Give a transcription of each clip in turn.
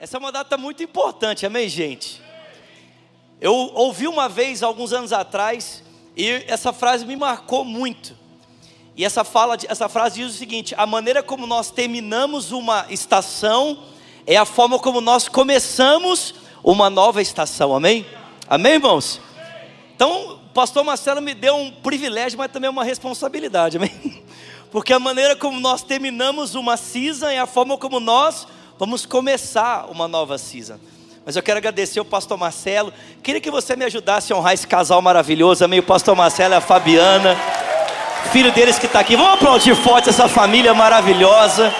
Essa é uma data muito importante, amém, gente? Eu ouvi uma vez, alguns anos atrás, e essa frase me marcou muito. E essa, fala, essa frase diz o seguinte: a maneira como nós terminamos uma estação é a forma como nós começamos uma nova estação, amém? Amém, irmãos? Então, o pastor Marcelo me deu um privilégio, mas também uma responsabilidade, amém? Porque a maneira como nós terminamos uma season é a forma como nós Vamos começar uma nova season. Mas eu quero agradecer o pastor Marcelo. Queria que você me ajudasse a honrar esse casal maravilhoso. Amém? O pastor Marcelo e a Fabiana. Filho deles que está aqui. Vamos aplaudir forte essa família maravilhosa.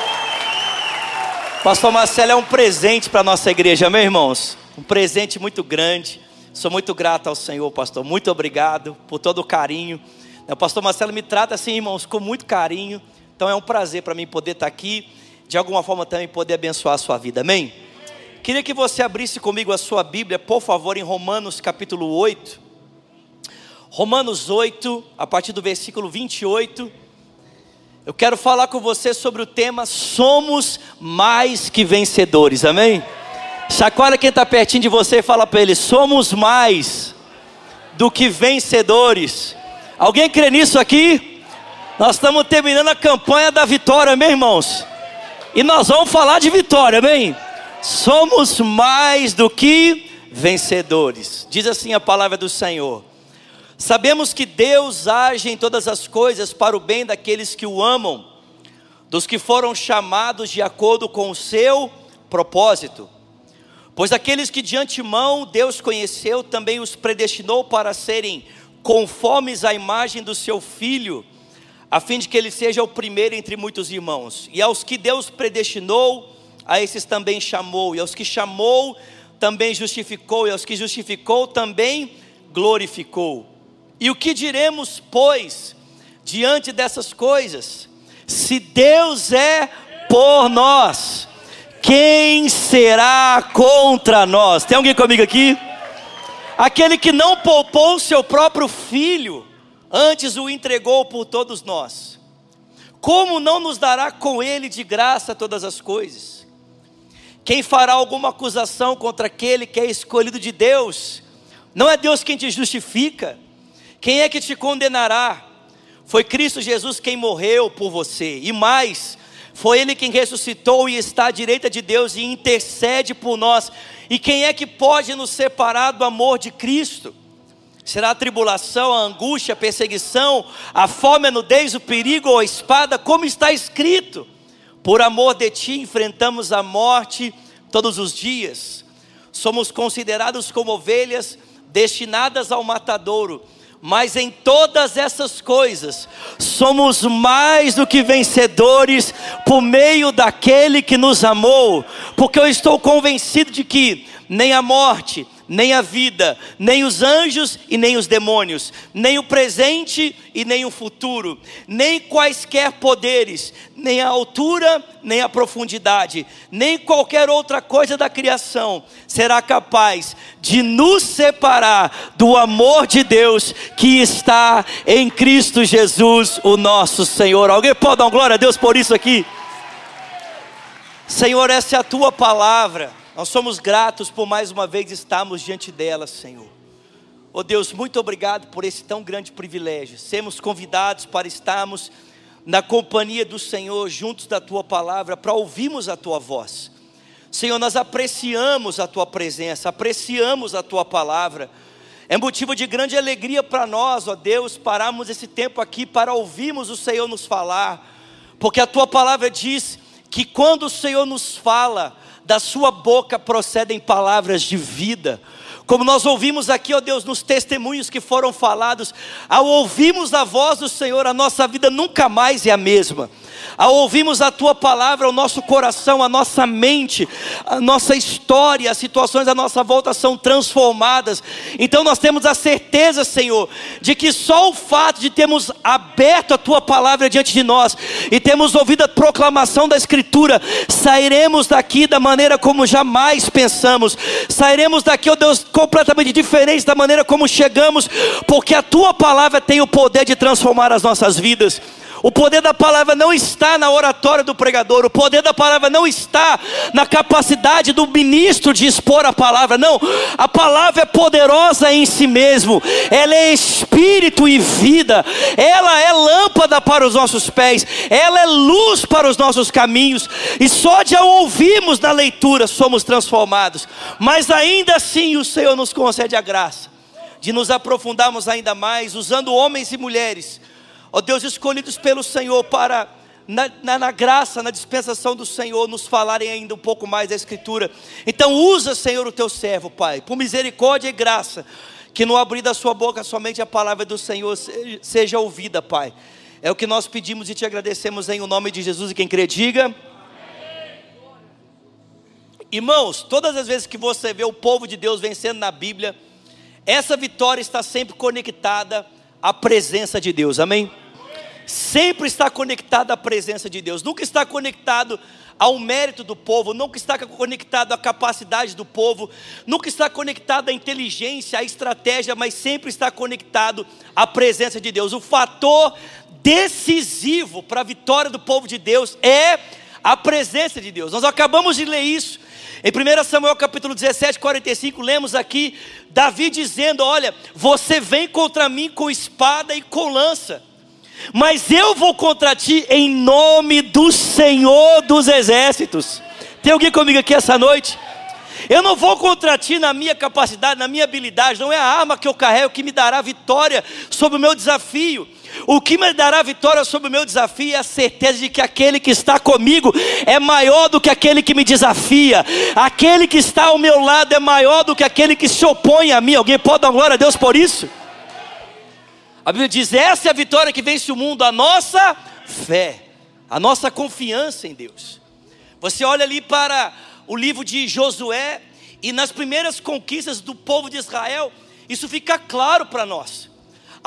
Pastor Marcelo é um presente para a nossa igreja, amém, irmãos? Um presente muito grande. Sou muito grato ao Senhor, pastor. Muito obrigado por todo o carinho. O pastor Marcelo me trata assim, irmãos, com muito carinho. Então é um prazer para mim poder estar aqui de alguma forma também poder abençoar a sua vida, amém? Queria que você abrisse comigo a sua Bíblia, por favor, em Romanos capítulo 8. Romanos 8, a partir do versículo 28. Eu quero falar com você sobre o tema Somos mais que vencedores, amém? Chacoalha quem está pertinho de você e fala para ele: Somos mais do que vencedores. Alguém crê nisso aqui? Nós estamos terminando a campanha da vitória, meus irmãos. E nós vamos falar de vitória, amém? Somos mais do que vencedores. Diz assim a palavra do Senhor. Sabemos que Deus age em todas as coisas para o bem daqueles que o amam, dos que foram chamados de acordo com o seu propósito. Pois aqueles que de antemão Deus conheceu, também os predestinou para serem conformes à imagem do seu filho a fim de que ele seja o primeiro entre muitos irmãos. E aos que Deus predestinou, a esses também chamou, e aos que chamou, também justificou, e aos que justificou, também glorificou. E o que diremos, pois, diante dessas coisas? Se Deus é por nós, quem será contra nós? Tem alguém comigo aqui? Aquele que não poupou seu próprio filho, antes o entregou por todos nós. Como não nos dará com ele de graça todas as coisas? Quem fará alguma acusação contra aquele que é escolhido de Deus? Não é Deus quem te justifica. Quem é que te condenará? Foi Cristo Jesus quem morreu por você. E mais, foi Ele quem ressuscitou e está à direita de Deus e intercede por nós. E quem é que pode nos separar do amor de Cristo? Será a tribulação, a angústia, a perseguição, a fome, a nudez, o perigo ou a espada, como está escrito: Por amor de ti enfrentamos a morte todos os dias. Somos considerados como ovelhas destinadas ao matadouro, mas em todas essas coisas somos mais do que vencedores por meio daquele que nos amou, porque eu estou convencido de que nem a morte, nem a vida, nem os anjos e nem os demônios, nem o presente e nem o futuro, nem quaisquer poderes, nem a altura, nem a profundidade, nem qualquer outra coisa da criação será capaz de nos separar do amor de Deus que está em Cristo Jesus, o nosso Senhor. Alguém pode dar glória a Deus por isso aqui? Senhor, essa é a tua palavra. Nós somos gratos por mais uma vez estarmos diante dela, Senhor. Oh Deus, muito obrigado por esse tão grande privilégio. Sermos convidados para estarmos na companhia do Senhor, juntos da tua palavra, para ouvirmos a tua voz. Senhor, nós apreciamos a tua presença, apreciamos a tua palavra. É motivo de grande alegria para nós, ó Deus, pararmos esse tempo aqui para ouvirmos o Senhor nos falar, porque a tua palavra diz que quando o Senhor nos fala, da sua boca procedem palavras de vida. Como nós ouvimos aqui, ó Deus, nos testemunhos que foram falados, ao ouvirmos a voz do Senhor, a nossa vida nunca mais é a mesma. Ao ouvirmos a tua palavra, o nosso coração, a nossa mente, a nossa história, as situações à nossa volta são transformadas. Então nós temos a certeza, Senhor, de que só o fato de termos aberto a tua palavra diante de nós e termos ouvido a proclamação da Escritura, sairemos daqui da maneira como jamais pensamos. Sairemos daqui, ó oh Deus, completamente diferentes da maneira como chegamos, porque a tua palavra tem o poder de transformar as nossas vidas. O poder da palavra não está na oratória do pregador, o poder da palavra não está na capacidade do ministro de expor a palavra, não. A palavra é poderosa em si mesmo, ela é espírito e vida, ela é lâmpada para os nossos pés, ela é luz para os nossos caminhos, e só de a ouvirmos na leitura somos transformados. Mas ainda assim o Senhor nos concede a graça de nos aprofundarmos ainda mais, usando homens e mulheres ó Deus, escolhidos pelo Senhor para, na, na, na, graça, na dispensação do Senhor, nos falarem ainda um pouco mais da Escritura. Então, usa, Senhor, o teu servo, Pai, por misericórdia e graça, que no abrir da sua boca somente a palavra do Senhor seja ouvida, Pai. É o que nós pedimos e te agradecemos em o nome de Jesus e quem crê, diga. Irmãos, todas as vezes que você vê o povo de Deus vencendo na Bíblia, essa vitória está sempre conectada a presença de Deus, amém? Sempre está conectado à presença de Deus, nunca está conectado ao mérito do povo, nunca está conectado à capacidade do povo, nunca está conectado à inteligência, à estratégia, mas sempre está conectado à presença de Deus. O fator decisivo para a vitória do povo de Deus é a presença de Deus. Nós acabamos de ler isso em 1 Samuel capítulo 17, 45, lemos aqui Davi dizendo: Olha, você vem contra mim com espada e com lança, mas eu vou contra ti em nome do Senhor dos exércitos. Tem alguém comigo aqui essa noite? Eu não vou contra ti na minha capacidade, na minha habilidade, não é a arma que eu carrego que me dará vitória sobre o meu desafio. O que me dará vitória sobre o meu desafio é a certeza de que aquele que está comigo é maior do que aquele que me desafia. Aquele que está ao meu lado é maior do que aquele que se opõe a mim. Alguém pode dar glória a Deus por isso? A Bíblia diz: essa é a vitória que vence o mundo, a nossa fé, a nossa confiança em Deus. Você olha ali para o livro de Josué, e nas primeiras conquistas do povo de Israel, isso fica claro para nós.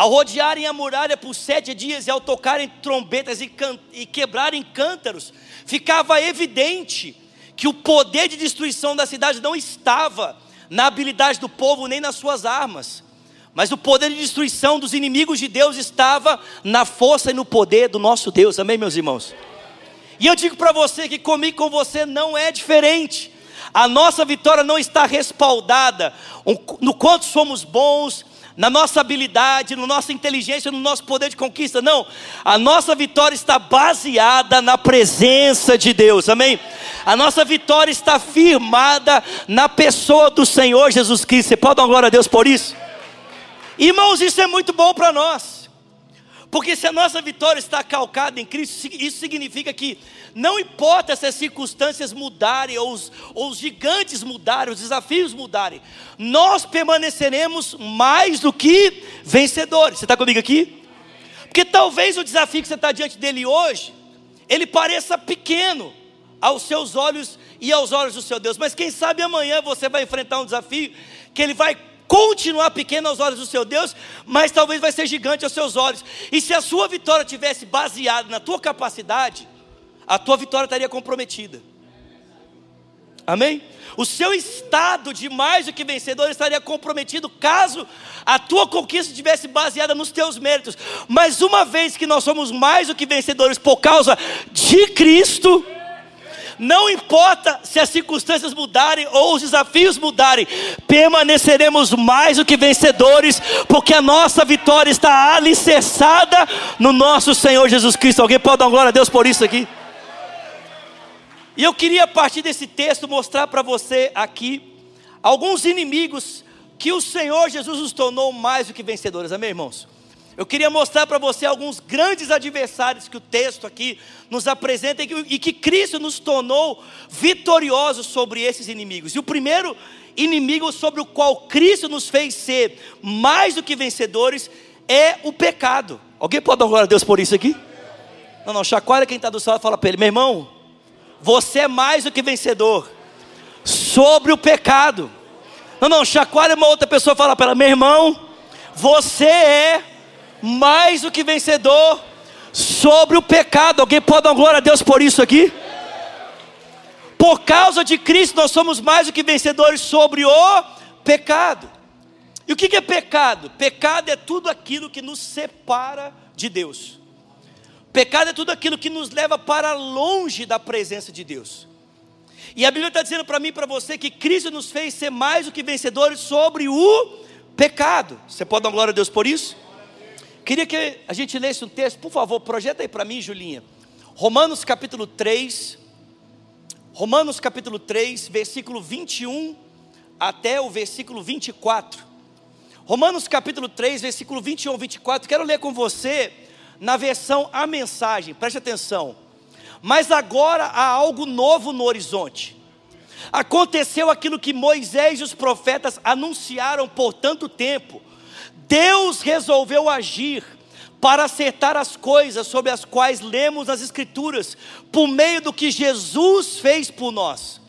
Ao rodearem a muralha por sete dias e ao tocarem trombetas e, e quebrarem cântaros, ficava evidente que o poder de destruição da cidade não estava na habilidade do povo nem nas suas armas, mas o poder de destruição dos inimigos de Deus estava na força e no poder do nosso Deus. Amém, meus irmãos? E eu digo para você que comigo com você não é diferente. A nossa vitória não está respaldada no quanto somos bons, na nossa habilidade, na nossa inteligência, no nosso poder de conquista. Não. A nossa vitória está baseada na presença de Deus. Amém? A nossa vitória está firmada na pessoa do Senhor Jesus Cristo. Você pode dar glória a Deus por isso? Irmãos, isso é muito bom para nós. Porque se a nossa vitória está calcada em Cristo, isso significa que não importa se as circunstâncias mudarem, ou os, ou os gigantes mudarem, os desafios mudarem, nós permaneceremos mais do que vencedores. Você está comigo aqui? Porque talvez o desafio que você está diante dele hoje, ele pareça pequeno aos seus olhos e aos olhos do seu Deus, mas quem sabe amanhã você vai enfrentar um desafio que ele vai continuar pequeno aos olhos do seu Deus, mas talvez vai ser gigante aos seus olhos. E se a sua vitória tivesse baseada na tua capacidade, a tua vitória estaria comprometida. Amém? O seu estado de mais do que vencedor estaria comprometido caso a tua conquista estivesse baseada nos teus méritos. Mas uma vez que nós somos mais do que vencedores por causa de Cristo, não importa se as circunstâncias mudarem ou os desafios mudarem, permaneceremos mais do que vencedores, porque a nossa vitória está alicerçada no nosso Senhor Jesus Cristo. Alguém pode dar glória a Deus por isso aqui? E eu queria, a partir desse texto, mostrar para você aqui alguns inimigos que o Senhor Jesus nos tornou mais do que vencedores, amém, irmãos? Eu queria mostrar para você alguns grandes adversários que o texto aqui nos apresenta e que Cristo nos tornou vitoriosos sobre esses inimigos. E o primeiro inimigo sobre o qual Cristo nos fez ser mais do que vencedores é o pecado. Alguém pode dar glória a Deus por isso aqui? Não, não, chacoalha quem está do céu e fala para ele, meu irmão, você é mais do que vencedor sobre o pecado. Não, não, chacoalha uma outra pessoa e fala para ela, meu irmão, você é mais do que vencedor sobre o pecado. Alguém pode dar glória a Deus por isso aqui? Por causa de Cristo, nós somos mais do que vencedores sobre o pecado. E o que é pecado? Pecado é tudo aquilo que nos separa de Deus. Pecado é tudo aquilo que nos leva para longe da presença de Deus. E a Bíblia está dizendo para mim e para você que Cristo nos fez ser mais do que vencedores sobre o pecado. Você pode dar glória a Deus por isso? Queria que a gente lesse um texto, por favor, projeta aí para mim, Julinha. Romanos capítulo 3. Romanos capítulo 3, versículo 21 até o versículo 24. Romanos capítulo 3, versículo 21 24. Quero ler com você na versão A Mensagem, preste atenção. Mas agora há algo novo no horizonte. Aconteceu aquilo que Moisés e os profetas anunciaram por tanto tempo. Deus resolveu agir para acertar as coisas sobre as quais lemos nas Escrituras, por meio do que Jesus fez por nós.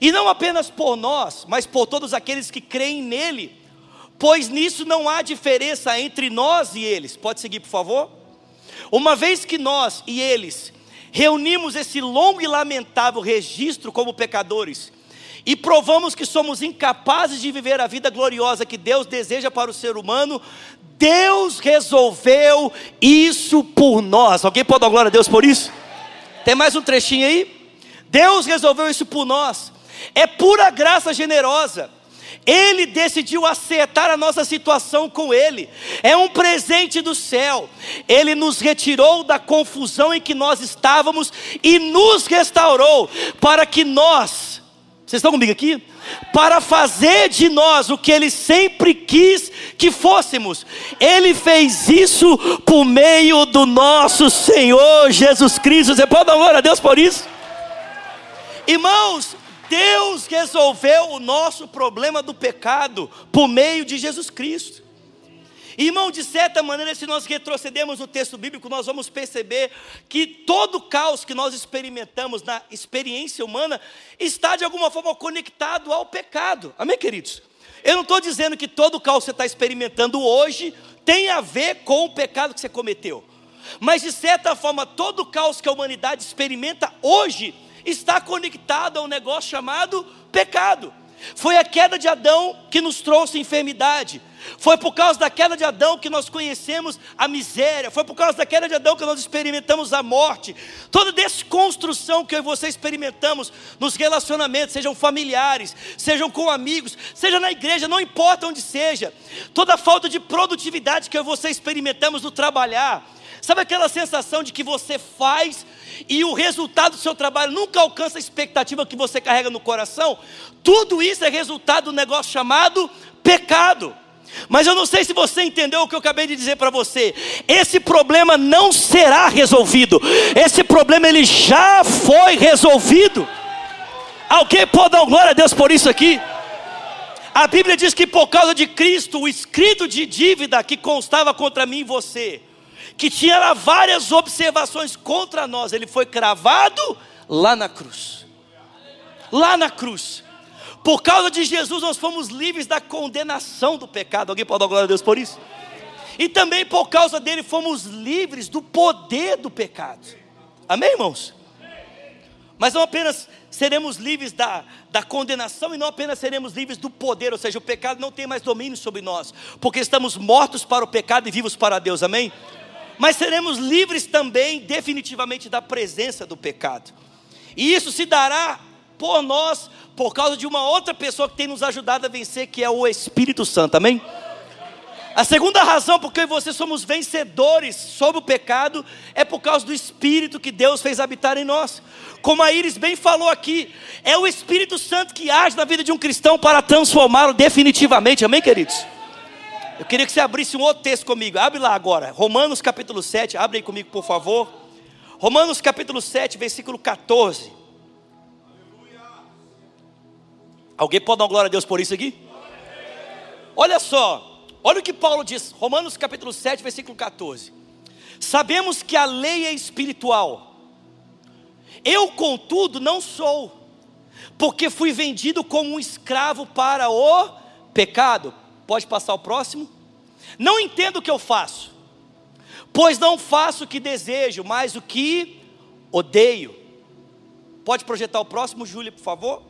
E não apenas por nós, mas por todos aqueles que creem nele, pois nisso não há diferença entre nós e eles. Pode seguir, por favor? Uma vez que nós e eles reunimos esse longo e lamentável registro como pecadores e provamos que somos incapazes de viver a vida gloriosa que Deus deseja para o ser humano, Deus resolveu isso por nós. Alguém pode dar glória a Deus por isso? Tem mais um trechinho aí? Deus resolveu isso por nós. É pura graça generosa. Ele decidiu acertar a nossa situação com Ele, é um presente do céu. Ele nos retirou da confusão em que nós estávamos e nos restaurou para que nós, vocês estão comigo aqui? Para fazer de nós o que Ele sempre quis que fôssemos, Ele fez isso por meio do nosso Senhor Jesus Cristo. Você pode dar glória a Deus por isso? Irmãos, Deus resolveu o nosso problema do pecado por meio de Jesus Cristo. Irmão, de certa maneira, se nós retrocedermos no texto bíblico, nós vamos perceber que todo o caos que nós experimentamos na experiência humana está de alguma forma conectado ao pecado. Amém, queridos? Eu não estou dizendo que todo o caos que você está experimentando hoje tem a ver com o pecado que você cometeu. Mas de certa forma, todo o caos que a humanidade experimenta hoje está conectado a um negócio chamado pecado. Foi a queda de Adão que nos trouxe enfermidade. Foi por causa da queda de Adão que nós conhecemos a miséria. Foi por causa da queda de Adão que nós experimentamos a morte. Toda desconstrução que eu e você experimentamos nos relacionamentos, sejam familiares, sejam com amigos, seja na igreja, não importa onde seja. Toda falta de produtividade que eu e você experimentamos no trabalhar. Sabe aquela sensação de que você faz e o resultado do seu trabalho nunca alcança a expectativa que você carrega no coração, tudo isso é resultado do negócio chamado pecado. Mas eu não sei se você entendeu o que eu acabei de dizer para você. Esse problema não será resolvido. Esse problema ele já foi resolvido. Alguém pode dar glória a Deus por isso aqui? A Bíblia diz que por causa de Cristo, o escrito de dívida que constava contra mim e você, que tinha várias observações contra nós, ele foi cravado lá na cruz. Lá na cruz. Por causa de Jesus, nós fomos livres da condenação do pecado. Alguém pode dar glória a Deus por isso? E também por causa dele, fomos livres do poder do pecado. Amém, irmãos? Mas não apenas seremos livres da, da condenação e não apenas seremos livres do poder, ou seja, o pecado não tem mais domínio sobre nós, porque estamos mortos para o pecado e vivos para Deus, amém? Mas seremos livres também, definitivamente, da presença do pecado. E isso se dará por nós, por causa de uma outra pessoa que tem nos ajudado a vencer, que é o Espírito Santo, amém? A segunda razão por que você somos vencedores sobre o pecado é por causa do Espírito que Deus fez habitar em nós. Como a Iris bem falou aqui, é o Espírito Santo que age na vida de um cristão para transformá-lo definitivamente, amém, queridos? Eu queria que você abrisse um outro texto comigo. Abre lá agora. Romanos capítulo 7. Abre aí comigo, por favor. Romanos capítulo 7, versículo 14. Alguém pode dar glória a Deus por isso aqui? Olha só. Olha o que Paulo diz. Romanos capítulo 7, versículo 14. Sabemos que a lei é espiritual. Eu, contudo, não sou, porque fui vendido como um escravo para o pecado. Pode passar o próximo? Não entendo o que eu faço, pois não faço o que desejo, mas o que odeio. Pode projetar o próximo, Júlia, por favor?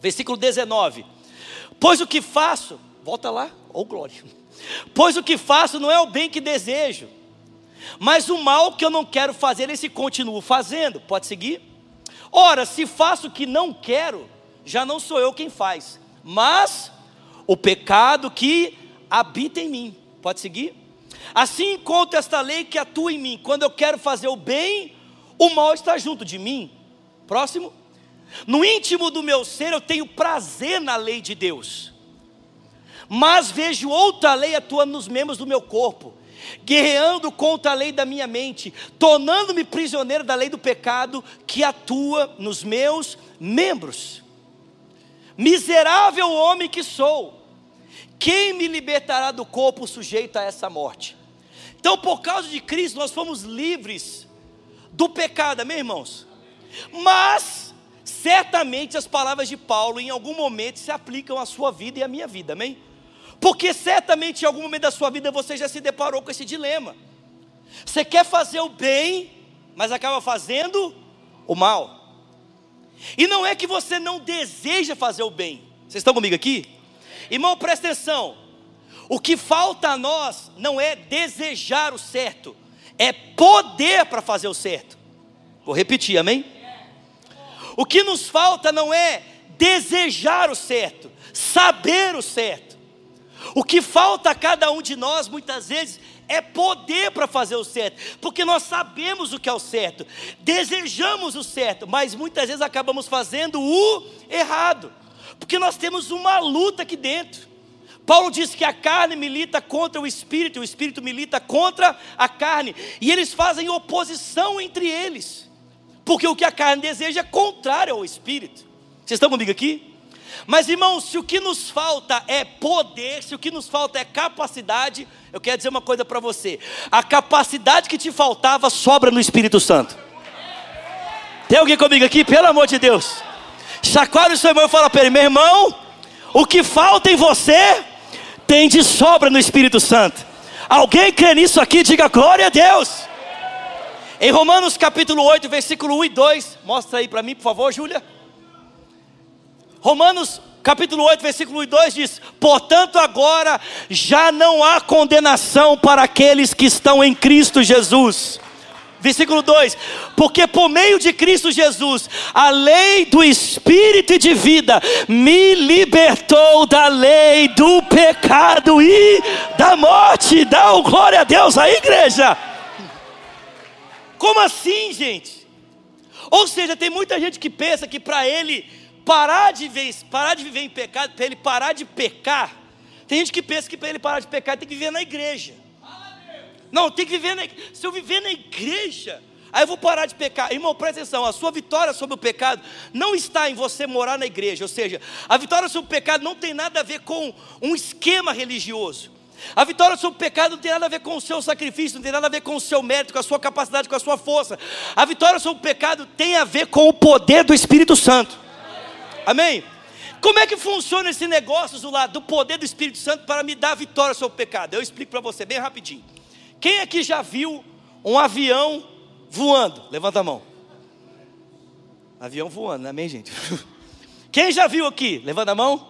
Versículo 19. Pois o que faço, volta lá, ou oh glória. Pois o que faço não é o bem que desejo, Mas o mal que eu não quero fazer, esse continuo fazendo. Pode seguir? Ora, se faço o que não quero, já não sou eu quem faz, mas o pecado que habita em mim. Pode seguir? Assim encontro esta lei que atua em mim. Quando eu quero fazer o bem, o mal está junto de mim. Próximo. No íntimo do meu ser eu tenho prazer na lei de Deus. Mas vejo outra lei atuando nos membros do meu corpo, guerreando contra a lei da minha mente, tornando-me prisioneiro da lei do pecado que atua nos meus membros. Miserável homem que sou, quem me libertará do corpo sujeito a essa morte? Então, por causa de Cristo, nós fomos livres do pecado, amém, irmãos? Mas, certamente as palavras de Paulo, em algum momento, se aplicam à sua vida e à minha vida, amém? Porque certamente em algum momento da sua vida você já se deparou com esse dilema. Você quer fazer o bem, mas acaba fazendo o mal. E não é que você não deseja fazer o bem. Vocês estão comigo aqui? Irmão, presta atenção. O que falta a nós não é desejar o certo, é poder para fazer o certo. Vou repetir, amém? O que nos falta não é desejar o certo, saber o certo. O que falta a cada um de nós, muitas vezes, é poder para fazer o certo, porque nós sabemos o que é o certo, desejamos o certo, mas muitas vezes acabamos fazendo o errado, porque nós temos uma luta aqui dentro. Paulo diz que a carne milita contra o espírito, o espírito milita contra a carne, e eles fazem oposição entre eles, porque o que a carne deseja é contrário ao espírito. Vocês estão comigo aqui? Mas irmãos, se o que nos falta é poder, se o que nos falta é capacidade, eu quero dizer uma coisa para você: a capacidade que te faltava sobra no Espírito Santo. Tem alguém comigo aqui? Pelo amor de Deus. Chacoalha o seu irmão e fala para ele: meu irmão, o que falta em você tem de sobra no Espírito Santo. Alguém crê nisso aqui? Diga glória a Deus. Em Romanos capítulo 8, versículo 1 e 2, mostra aí para mim, por favor, Júlia. Romanos capítulo 8, versículo 1 e 2 diz: Portanto, agora já não há condenação para aqueles que estão em Cristo Jesus. Versículo 2: Porque por meio de Cristo Jesus, a lei do Espírito e de vida me libertou da lei do pecado e da morte. Dá glória a Deus aí, igreja. Como assim, gente? Ou seja, tem muita gente que pensa que para ele parar de, ver, parar de viver em pecado, para ele parar de pecar, tem gente que pensa que para ele parar de pecar tem que viver na igreja. Não, tem que viver na igreja. Se eu viver na igreja, aí eu vou parar de pecar. Irmão, presta atenção: a sua vitória sobre o pecado não está em você morar na igreja. Ou seja, a vitória sobre o pecado não tem nada a ver com um esquema religioso. A vitória sobre o pecado não tem nada a ver com o seu sacrifício, não tem nada a ver com o seu mérito, com a sua capacidade, com a sua força. A vitória sobre o pecado tem a ver com o poder do Espírito Santo. Amém? Como é que funciona esse negócio do lado do poder do Espírito Santo para me dar vitória sobre o pecado? Eu explico para você bem rapidinho. Quem aqui já viu um avião voando? Levanta a mão. Avião voando, amém, gente? Quem já viu aqui? Levanta a mão.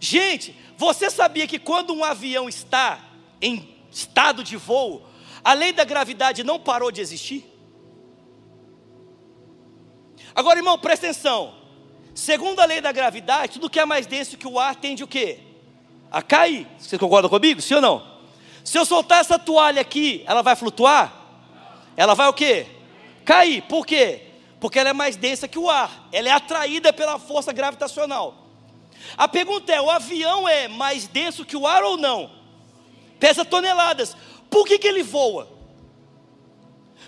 Gente, você sabia que quando um avião está em estado de voo, a lei da gravidade não parou de existir? Agora, irmão, presta atenção. Segundo a lei da gravidade, tudo que é mais denso que o ar tende o quê? A cair. Você concorda comigo? Sim ou não? Se eu soltar essa toalha aqui, ela vai flutuar? Ela vai o quê? Cair. Por quê? Porque ela é mais densa que o ar. Ela é atraída pela força gravitacional. A pergunta é: o avião é mais denso que o ar ou não? Pesa toneladas. Por que, que ele voa?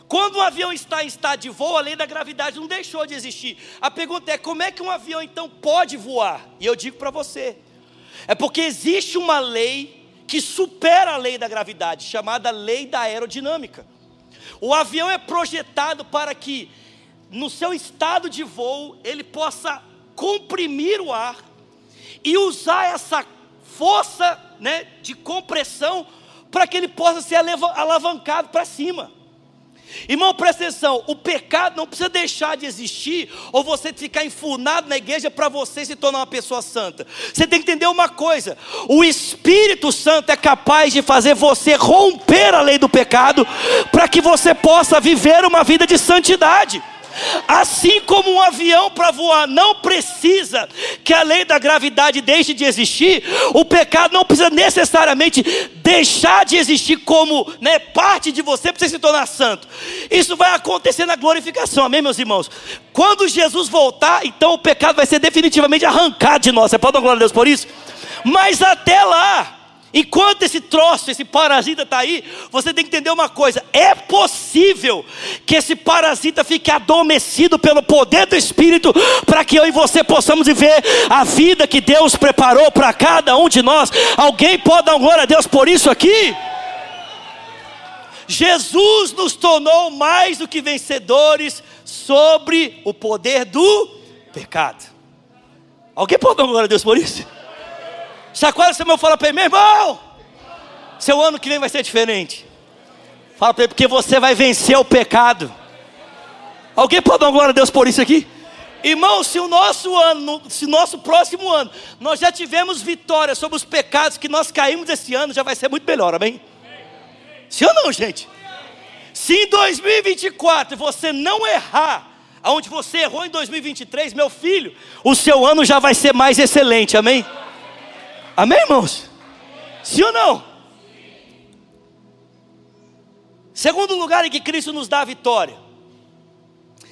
Quando um avião está em estado de voo, a lei da gravidade não deixou de existir. A pergunta é: como é que um avião então pode voar? E eu digo para você: é porque existe uma lei que supera a lei da gravidade, chamada lei da aerodinâmica. O avião é projetado para que, no seu estado de voo, ele possa comprimir o ar e usar essa força né, de compressão para que ele possa ser alavancado para cima. Irmão, presta atenção: o pecado não precisa deixar de existir, ou você ficar enfurnado na igreja para você se tornar uma pessoa santa. Você tem que entender uma coisa: o Espírito Santo é capaz de fazer você romper a lei do pecado, para que você possa viver uma vida de santidade. Assim como um avião para voar não precisa que a lei da gravidade deixe de existir, o pecado não precisa necessariamente deixar de existir como né, parte de você para você se tornar santo. Isso vai acontecer na glorificação, amém, meus irmãos? Quando Jesus voltar, então o pecado vai ser definitivamente arrancado de nós. Você pode dar glória a Deus por isso? Mas até lá, Enquanto esse troço, esse parasita está aí, você tem que entender uma coisa: é possível que esse parasita fique adormecido pelo poder do Espírito, para que eu e você possamos viver a vida que Deus preparou para cada um de nós. Alguém pode dar glória a Deus por isso aqui? Jesus nos tornou mais do que vencedores sobre o poder do pecado. Alguém pode dar glória a Deus por isso? Chacoalha seu irmão fala para ele, meu irmão, seu ano que vem vai ser diferente. Fala para ele, porque você vai vencer o pecado. Alguém pode dar glória a Deus por isso aqui? Irmão, se o nosso ano, se o nosso próximo ano, nós já tivemos vitória sobre os pecados que nós caímos esse ano, já vai ser muito melhor, amém? Sim ou não, gente? Se em 2024 você não errar, aonde você errou em 2023, meu filho, o seu ano já vai ser mais excelente, amém? Amém, irmãos? Sim ou não? Segundo lugar em que Cristo nos dá a vitória.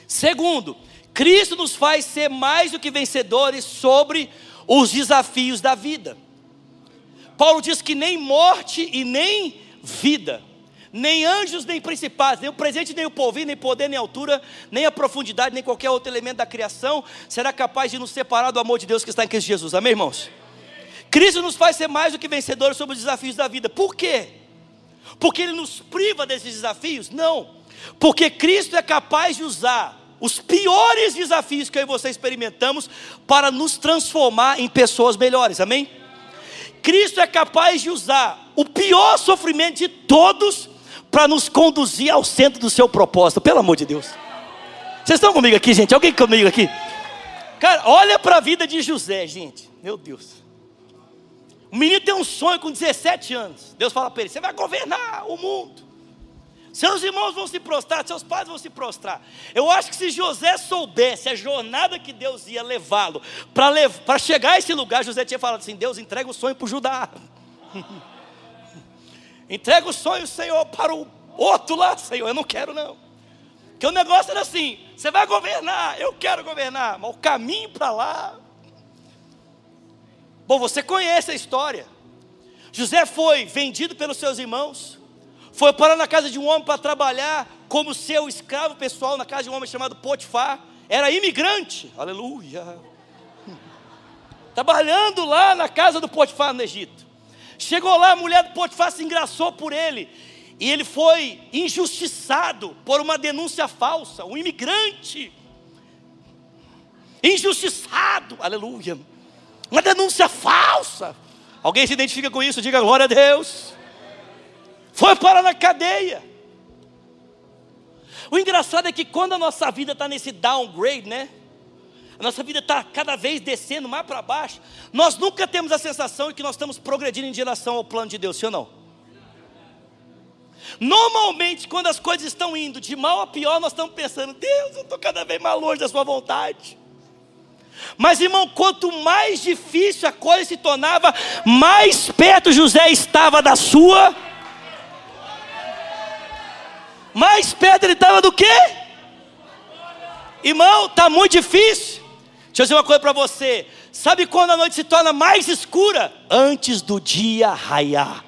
Segundo, Cristo nos faz ser mais do que vencedores sobre os desafios da vida. Paulo diz que nem morte e nem vida, nem anjos nem principados, nem o presente nem o porvir, nem poder nem altura, nem a profundidade, nem qualquer outro elemento da criação será capaz de nos separar do amor de Deus que está em Cristo Jesus. Amém, irmãos? Cristo nos faz ser mais do que vencedores sobre os desafios da vida. Por quê? Porque Ele nos priva desses desafios? Não. Porque Cristo é capaz de usar os piores desafios que eu e você experimentamos para nos transformar em pessoas melhores. Amém? Cristo é capaz de usar o pior sofrimento de todos para nos conduzir ao centro do seu propósito. Pelo amor de Deus. Vocês estão comigo aqui, gente? Alguém comigo aqui? Cara, olha para a vida de José, gente. Meu Deus. O menino tem um sonho com 17 anos. Deus fala para ele: Você vai governar o mundo. Seus irmãos vão se prostrar, seus pais vão se prostrar. Eu acho que se José soubesse a jornada que Deus ia levá-lo para lev chegar a esse lugar, José tinha falado assim: Deus entrega o sonho para o Judá. entrega o sonho, Senhor, para o outro lá, Senhor. Eu não quero, não. Porque o negócio era assim: você vai governar, eu quero governar, mas o caminho para lá Bom, você conhece a história. José foi vendido pelos seus irmãos, foi parar na casa de um homem para trabalhar como seu escravo pessoal na casa de um homem chamado Potifar. Era imigrante, aleluia. Trabalhando lá na casa do Potifar no Egito. Chegou lá, a mulher do Potifar se engraçou por ele. E ele foi injustiçado por uma denúncia falsa. Um imigrante. Injustiçado, aleluia uma denúncia falsa. Alguém se identifica com isso? Diga glória a Deus. Foi para na cadeia. O engraçado é que quando a nossa vida está nesse downgrade, né? A nossa vida está cada vez descendo mais para baixo. Nós nunca temos a sensação de que nós estamos progredindo em direção ao plano de Deus, sim ou não? Normalmente, quando as coisas estão indo de mal a pior, nós estamos pensando: Deus, eu estou cada vez mais longe da Sua vontade. Mas irmão, quanto mais difícil a coisa se tornava, mais perto José estava da sua. Mais perto ele estava do quê? Irmão, está muito difícil. Deixa eu dizer uma coisa para você. Sabe quando a noite se torna mais escura? Antes do dia raiar.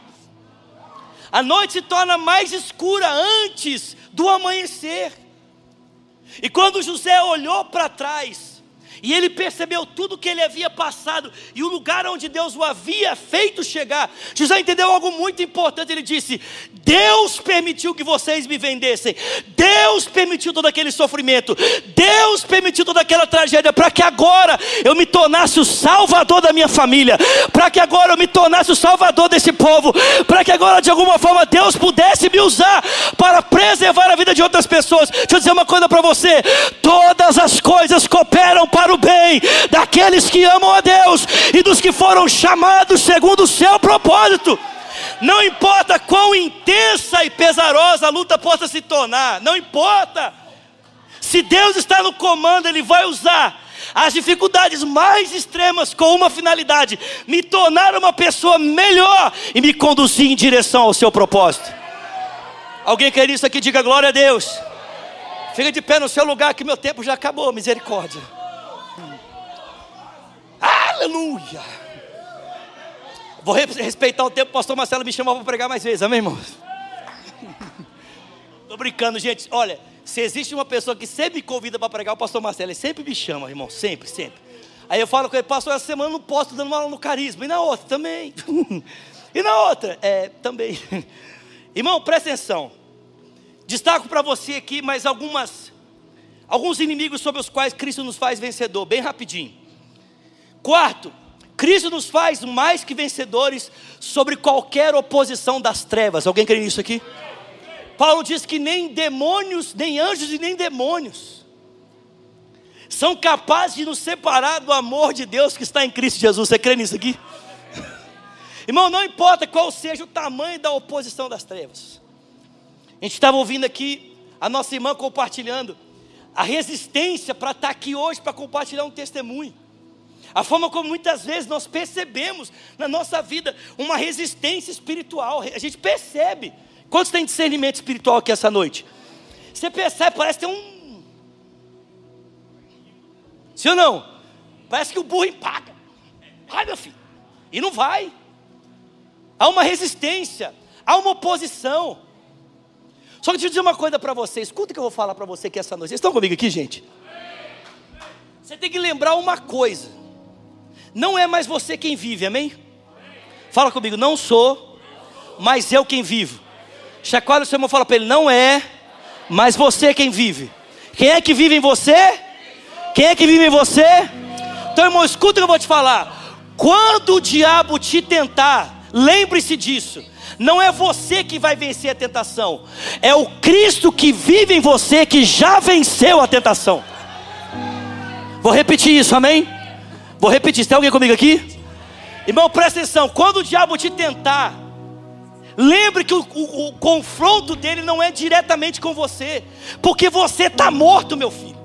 A noite se torna mais escura antes do amanhecer. E quando José olhou para trás, E ele percebeu tudo que ele havia passado e o lugar onde Deus o havia feito chegar. José entendeu algo muito importante. Ele disse: Deus permitiu que vocês me vendessem. Deus permitiu todo aquele sofrimento. Deus permitiu toda aquela tragédia para que agora eu me tornasse o salvador da minha família. Para que agora eu me tornasse o salvador desse povo. Para que agora de alguma forma Deus pudesse me usar para preservar a vida de outras pessoas. Deixa eu dizer uma coisa para você: todas as coisas cooperam para para o bem daqueles que amam a Deus e dos que foram chamados segundo o seu propósito. Não importa quão intensa e pesarosa a luta possa se tornar, não importa. Se Deus está no comando, Ele vai usar as dificuldades mais extremas com uma finalidade: me tornar uma pessoa melhor e me conduzir em direção ao seu propósito. Alguém quer isso aqui? Diga glória a Deus. Fica de pé no seu lugar que meu tempo já acabou, misericórdia. Aleluia! Vou respeitar o tempo, pastor Marcelo me chamou para pregar mais vezes, amém, irmão? Estou brincando, gente. Olha, se existe uma pessoa que sempre me convida para pregar, o pastor Marcelo, ele sempre me chama, irmão, sempre, sempre. Aí eu falo com ele, pastor, essa semana eu não posso, dando uma aula no carisma. E na outra também. e na outra, é, também. Irmão, presta atenção. Destaco para você aqui mais algumas, alguns inimigos sobre os quais Cristo nos faz vencedor, bem rapidinho. Quarto, Cristo nos faz mais que vencedores sobre qualquer oposição das trevas. Alguém crê nisso aqui? Paulo diz que nem demônios, nem anjos e nem demônios são capazes de nos separar do amor de Deus que está em Cristo Jesus. Você crê nisso aqui? Irmão, não importa qual seja o tamanho da oposição das trevas. A gente estava ouvindo aqui a nossa irmã compartilhando a resistência para estar aqui hoje para compartilhar um testemunho. A forma como muitas vezes nós percebemos na nossa vida uma resistência espiritual. A gente percebe. Quantos tem discernimento espiritual aqui essa noite? Você percebe, parece ter um. Sim ou não? Parece que o burro empaga. Vai, meu filho. E não vai. Há uma resistência, há uma oposição. Só que deixa eu dizer uma coisa para você. Escuta o que eu vou falar para você aqui essa noite. Vocês estão comigo aqui, gente? Você tem que lembrar uma coisa. Não é mais você quem vive, amém? Fala comigo, não sou, mas eu quem vivo. Chacoalha o seu irmão fala para ele, não é, mas você quem vive. Quem é que vive em você? Quem é que vive em você? Então, irmão, escuta o que eu vou te falar. Quando o diabo te tentar, lembre-se disso. Não é você que vai vencer a tentação, é o Cristo que vive em você que já venceu a tentação. Vou repetir isso, amém? Vou repetir, tem alguém comigo aqui? Irmão, presta atenção: quando o diabo te tentar, lembre que o, o, o confronto dele não é diretamente com você, porque você está morto, meu filho.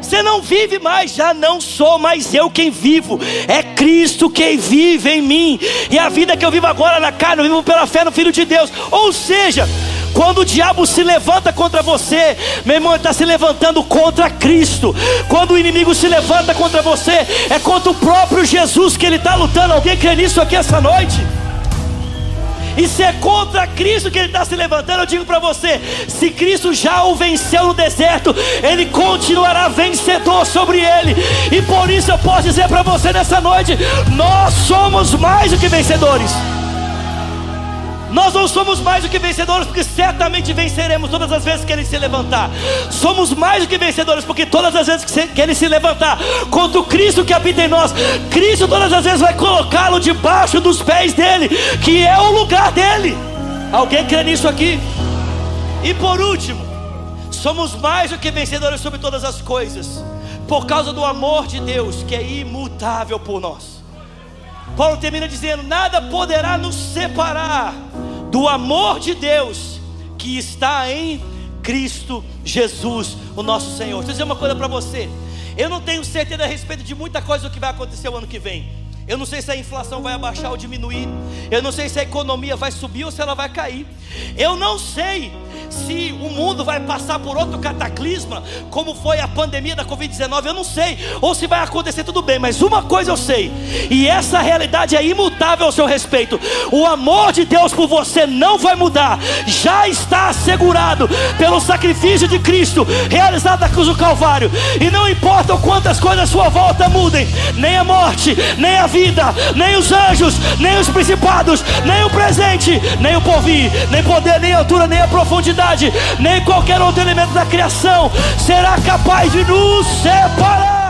Você não vive mais, já não sou mais eu quem vivo, é Cristo quem vive em mim, e a vida que eu vivo agora na carne, eu vivo pela fé no Filho de Deus. Ou seja, quando o diabo se levanta contra você, meu irmão, ele está se levantando contra Cristo. Quando o inimigo se levanta contra você, é contra o próprio Jesus que ele está lutando. Alguém crê nisso aqui essa noite? E se é contra Cristo que ele está se levantando, eu digo para você: se Cristo já o venceu no deserto, ele continuará vencedor sobre ele. E por isso eu posso dizer para você nessa noite: nós somos mais do que vencedores. Nós não somos mais do que vencedores, porque certamente venceremos todas as vezes que ele se levantar. Somos mais do que vencedores, porque todas as vezes que ele se levantar contra o Cristo que habita em nós, Cristo todas as vezes vai colocá-lo debaixo dos pés dele, que é o lugar dele. Alguém crê nisso aqui? E por último, somos mais do que vencedores sobre todas as coisas, por causa do amor de Deus que é imutável por nós. Paulo termina dizendo: nada poderá nos separar do amor de Deus que está em Cristo Jesus, o nosso Senhor. Deixa eu dizer uma coisa para você. Eu não tenho certeza a respeito de muita coisa do que vai acontecer o ano que vem. Eu não sei se a inflação vai abaixar ou diminuir. Eu não sei se a economia vai subir ou se ela vai cair. Eu não sei se o mundo vai passar por outro cataclisma, como foi a pandemia da Covid-19, eu não sei, ou se vai acontecer tudo bem, mas uma coisa eu sei, e essa realidade é imutável ao seu respeito: o amor de Deus por você não vai mudar, já está assegurado pelo sacrifício de Cristo realizado na cruz do Calvário, e não importa quantas coisas à sua volta mudem, nem a morte, nem a vida, nem os anjos, nem os principados, nem o presente, nem o porvir, nem poder, nem altura, nem a profundidade, nem qualquer outro elemento da criação será capaz de nos separar.